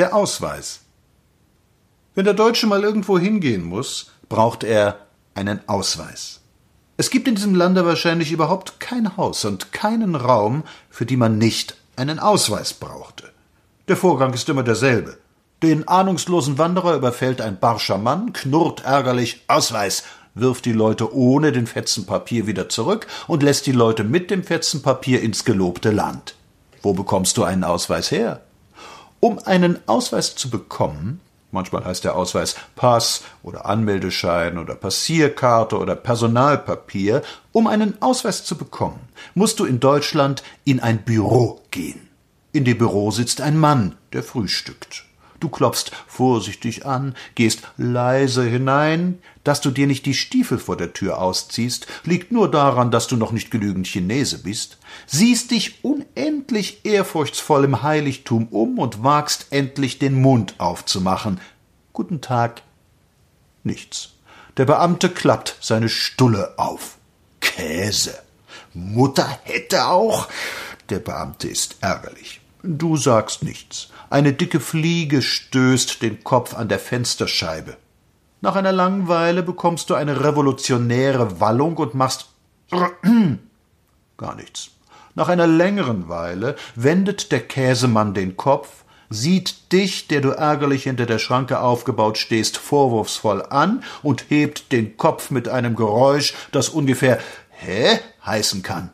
Der Ausweis. Wenn der Deutsche mal irgendwo hingehen muss, braucht er einen Ausweis. Es gibt in diesem Lande wahrscheinlich überhaupt kein Haus und keinen Raum, für die man nicht einen Ausweis brauchte. Der Vorgang ist immer derselbe. Den ahnungslosen Wanderer überfällt ein barscher Mann, knurrt ärgerlich Ausweis, wirft die Leute ohne den Fetzen Papier wieder zurück und lässt die Leute mit dem Fetzen Papier ins gelobte Land. Wo bekommst du einen Ausweis her? Um einen Ausweis zu bekommen, manchmal heißt der Ausweis Pass oder Anmeldeschein oder Passierkarte oder Personalpapier, um einen Ausweis zu bekommen, musst du in Deutschland in ein Büro gehen. In dem Büro sitzt ein Mann, der frühstückt. Du klopfst vorsichtig an, gehst leise hinein. Dass du dir nicht die Stiefel vor der Tür ausziehst, liegt nur daran, dass du noch nicht genügend Chinese bist. Siehst dich unendlich ehrfurchtsvoll im Heiligtum um und wagst endlich den Mund aufzumachen. Guten Tag. Nichts. Der Beamte klappt seine Stulle auf. Käse. Mutter hätte auch. Der Beamte ist ärgerlich. Du sagst nichts. Eine dicke Fliege stößt den Kopf an der Fensterscheibe. Nach einer langen Weile bekommst du eine revolutionäre Wallung und machst gar nichts. Nach einer längeren Weile wendet der Käsemann den Kopf, sieht dich, der du ärgerlich hinter der Schranke aufgebaut stehst, vorwurfsvoll an und hebt den Kopf mit einem Geräusch, das ungefähr Hä heißen kann.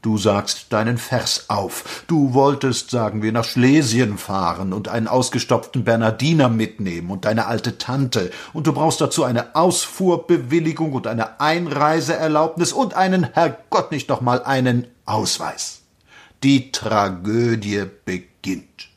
Du sagst deinen Vers auf. Du wolltest, sagen wir, nach Schlesien fahren und einen ausgestopften Bernardiner mitnehmen und deine alte Tante. Und du brauchst dazu eine Ausfuhrbewilligung und eine Einreiseerlaubnis und einen, Herrgott nicht noch mal, einen Ausweis. Die Tragödie beginnt.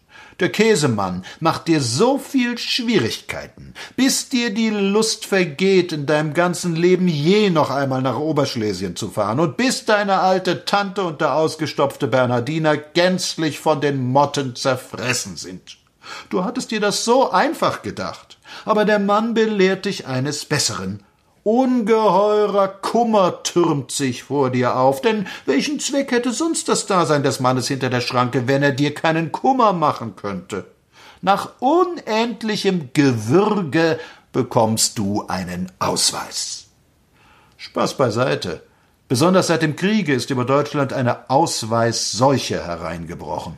Der Käsemann macht dir so viel Schwierigkeiten, bis dir die Lust vergeht, in deinem ganzen Leben je noch einmal nach Oberschlesien zu fahren und bis deine alte Tante und der ausgestopfte Bernardiner gänzlich von den Motten zerfressen sind. Du hattest dir das so einfach gedacht, aber der Mann belehrt dich eines Besseren. Ungeheurer Kummer türmt sich vor dir auf, denn welchen Zweck hätte sonst das Dasein des Mannes hinter der Schranke, wenn er dir keinen Kummer machen könnte? Nach unendlichem Gewürge bekommst du einen Ausweis. Spaß beiseite. Besonders seit dem Kriege ist über Deutschland eine Ausweisseuche hereingebrochen.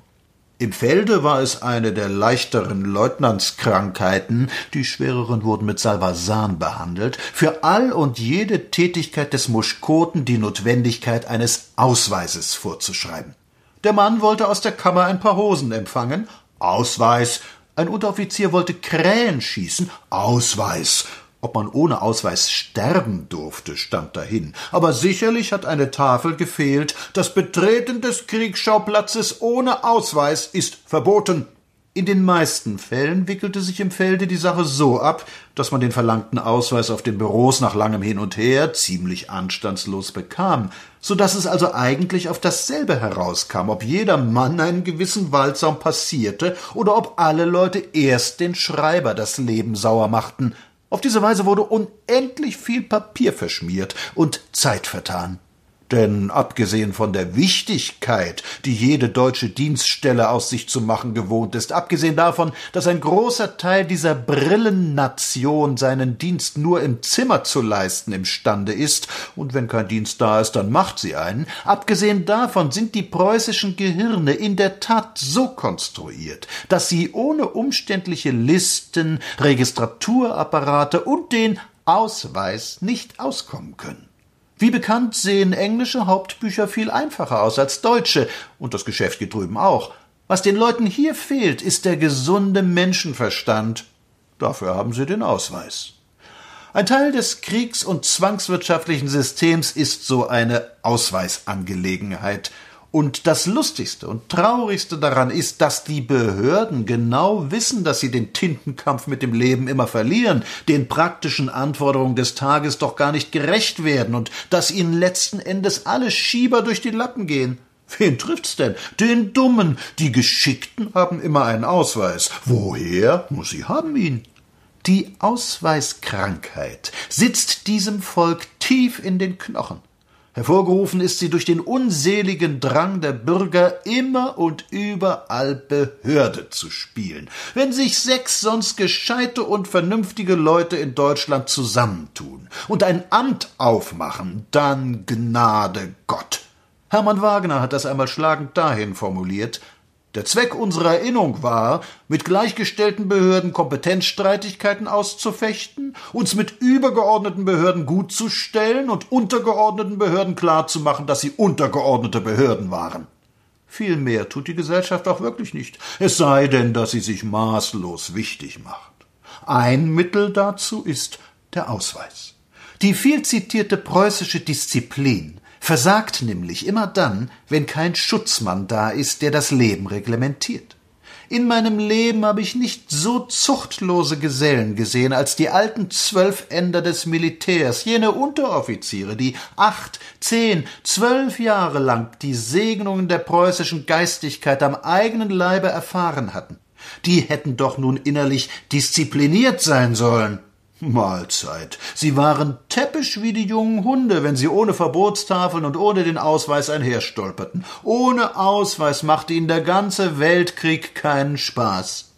Im Felde war es eine der leichteren Leutnantskrankheiten, die schwereren wurden mit Salvasan behandelt, für all und jede Tätigkeit des Muschkoten die Notwendigkeit eines Ausweises vorzuschreiben. Der Mann wollte aus der Kammer ein paar Hosen empfangen, Ausweis, ein Unteroffizier wollte Krähen schießen, Ausweis, ob man ohne Ausweis sterben durfte, stand dahin. Aber sicherlich hat eine Tafel gefehlt. Das Betreten des Kriegsschauplatzes ohne Ausweis ist verboten. In den meisten Fällen wickelte sich im Felde die Sache so ab, dass man den verlangten Ausweis auf den Büros nach langem Hin und Her ziemlich anstandslos bekam, so dass es also eigentlich auf dasselbe herauskam, ob jeder Mann einen gewissen Waldsaum passierte oder ob alle Leute erst den Schreiber das Leben sauer machten, auf diese Weise wurde unendlich viel Papier verschmiert und Zeit vertan. Denn abgesehen von der Wichtigkeit, die jede deutsche Dienststelle aus sich zu machen gewohnt ist, abgesehen davon, dass ein großer Teil dieser Brillennation seinen Dienst nur im Zimmer zu leisten imstande ist, und wenn kein Dienst da ist, dann macht sie einen, abgesehen davon sind die preußischen Gehirne in der Tat so konstruiert, dass sie ohne umständliche Listen, Registraturapparate und den Ausweis nicht auskommen können. Wie bekannt sehen englische Hauptbücher viel einfacher aus als deutsche, und das Geschäft geht drüben auch. Was den Leuten hier fehlt, ist der gesunde Menschenverstand. Dafür haben sie den Ausweis. Ein Teil des kriegs- und zwangswirtschaftlichen Systems ist so eine Ausweisangelegenheit, und das Lustigste und Traurigste daran ist, dass die Behörden genau wissen, dass sie den Tintenkampf mit dem Leben immer verlieren, den praktischen Anforderungen des Tages doch gar nicht gerecht werden und dass ihnen letzten Endes alle Schieber durch die Lappen gehen. Wen trifft's denn? Den Dummen. Die Geschickten haben immer einen Ausweis. Woher? Sie haben ihn. Die Ausweiskrankheit sitzt diesem Volk tief in den Knochen. Hervorgerufen ist sie durch den unseligen Drang der Bürger, immer und überall Behörde zu spielen. Wenn sich sechs sonst gescheite und vernünftige Leute in Deutschland zusammentun und ein Amt aufmachen, dann Gnade Gott. Hermann Wagner hat das einmal schlagend dahin formuliert, der Zweck unserer Erinnerung war, mit gleichgestellten Behörden Kompetenzstreitigkeiten auszufechten, uns mit übergeordneten Behörden gutzustellen und untergeordneten Behörden klarzumachen, dass sie untergeordnete Behörden waren. Viel mehr tut die Gesellschaft auch wirklich nicht, es sei denn, dass sie sich maßlos wichtig macht. Ein Mittel dazu ist der Ausweis. Die viel zitierte preußische Disziplin versagt nämlich immer dann, wenn kein Schutzmann da ist, der das Leben reglementiert. In meinem Leben habe ich nicht so zuchtlose Gesellen gesehen als die alten Zwölfender des Militärs, jene Unteroffiziere, die acht, zehn, zwölf Jahre lang die Segnungen der preußischen Geistigkeit am eigenen Leibe erfahren hatten. Die hätten doch nun innerlich diszipliniert sein sollen. Mahlzeit. Sie waren täppisch wie die jungen Hunde, wenn sie ohne Verbotstafeln und ohne den Ausweis einherstolperten. Ohne Ausweis machte ihnen der ganze Weltkrieg keinen Spaß.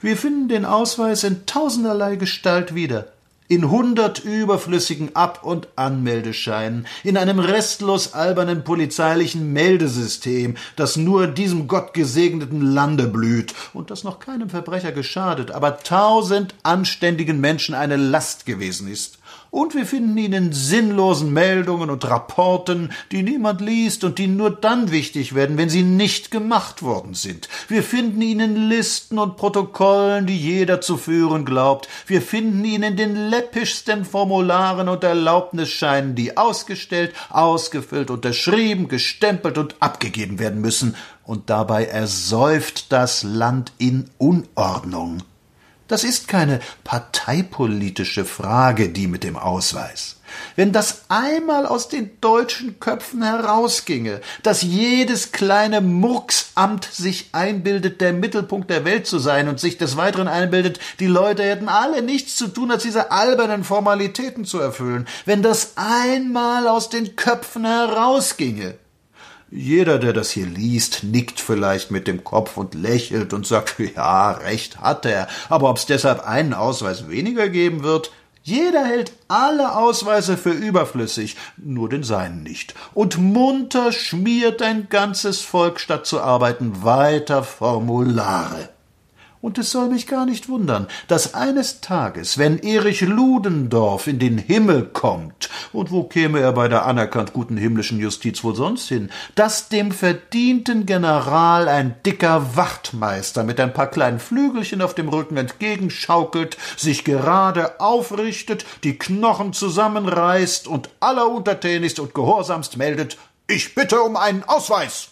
Wir finden den Ausweis in tausenderlei Gestalt wieder in hundert überflüssigen Ab- und Anmeldescheinen, in einem restlos albernen polizeilichen Meldesystem, das nur diesem gottgesegneten Lande blüht und das noch keinem Verbrecher geschadet, aber tausend anständigen Menschen eine Last gewesen ist. Und wir finden ihn in sinnlosen Meldungen und Rapporten, die niemand liest und die nur dann wichtig werden, wenn sie nicht gemacht worden sind. Wir finden ihn in Listen und Protokollen, die jeder zu führen glaubt. Wir finden ihn in den läppischsten Formularen und Erlaubnisscheinen, die ausgestellt, ausgefüllt, unterschrieben, gestempelt und abgegeben werden müssen. Und dabei ersäuft das Land in Unordnung. Das ist keine parteipolitische Frage, die mit dem Ausweis. Wenn das einmal aus den deutschen Köpfen herausginge, dass jedes kleine Murksamt sich einbildet, der Mittelpunkt der Welt zu sein und sich des Weiteren einbildet, die Leute hätten alle nichts zu tun, als diese albernen Formalitäten zu erfüllen, wenn das einmal aus den Köpfen herausginge, jeder, der das hier liest, nickt vielleicht mit dem Kopf und lächelt und sagt, ja, recht hat er, aber ob's deshalb einen Ausweis weniger geben wird, jeder hält alle Ausweise für überflüssig, nur den seinen nicht. Und munter schmiert ein ganzes Volk, statt zu arbeiten, weiter Formulare. Und es soll mich gar nicht wundern, dass eines Tages, wenn Erich Ludendorff in den Himmel kommt, und wo käme er bei der anerkannt guten himmlischen Justiz wohl sonst hin, dass dem verdienten General ein dicker Wachtmeister mit ein paar kleinen Flügelchen auf dem Rücken entgegenschaukelt, sich gerade aufrichtet, die Knochen zusammenreißt und alleruntertänigst und gehorsamst meldet, ich bitte um einen Ausweis.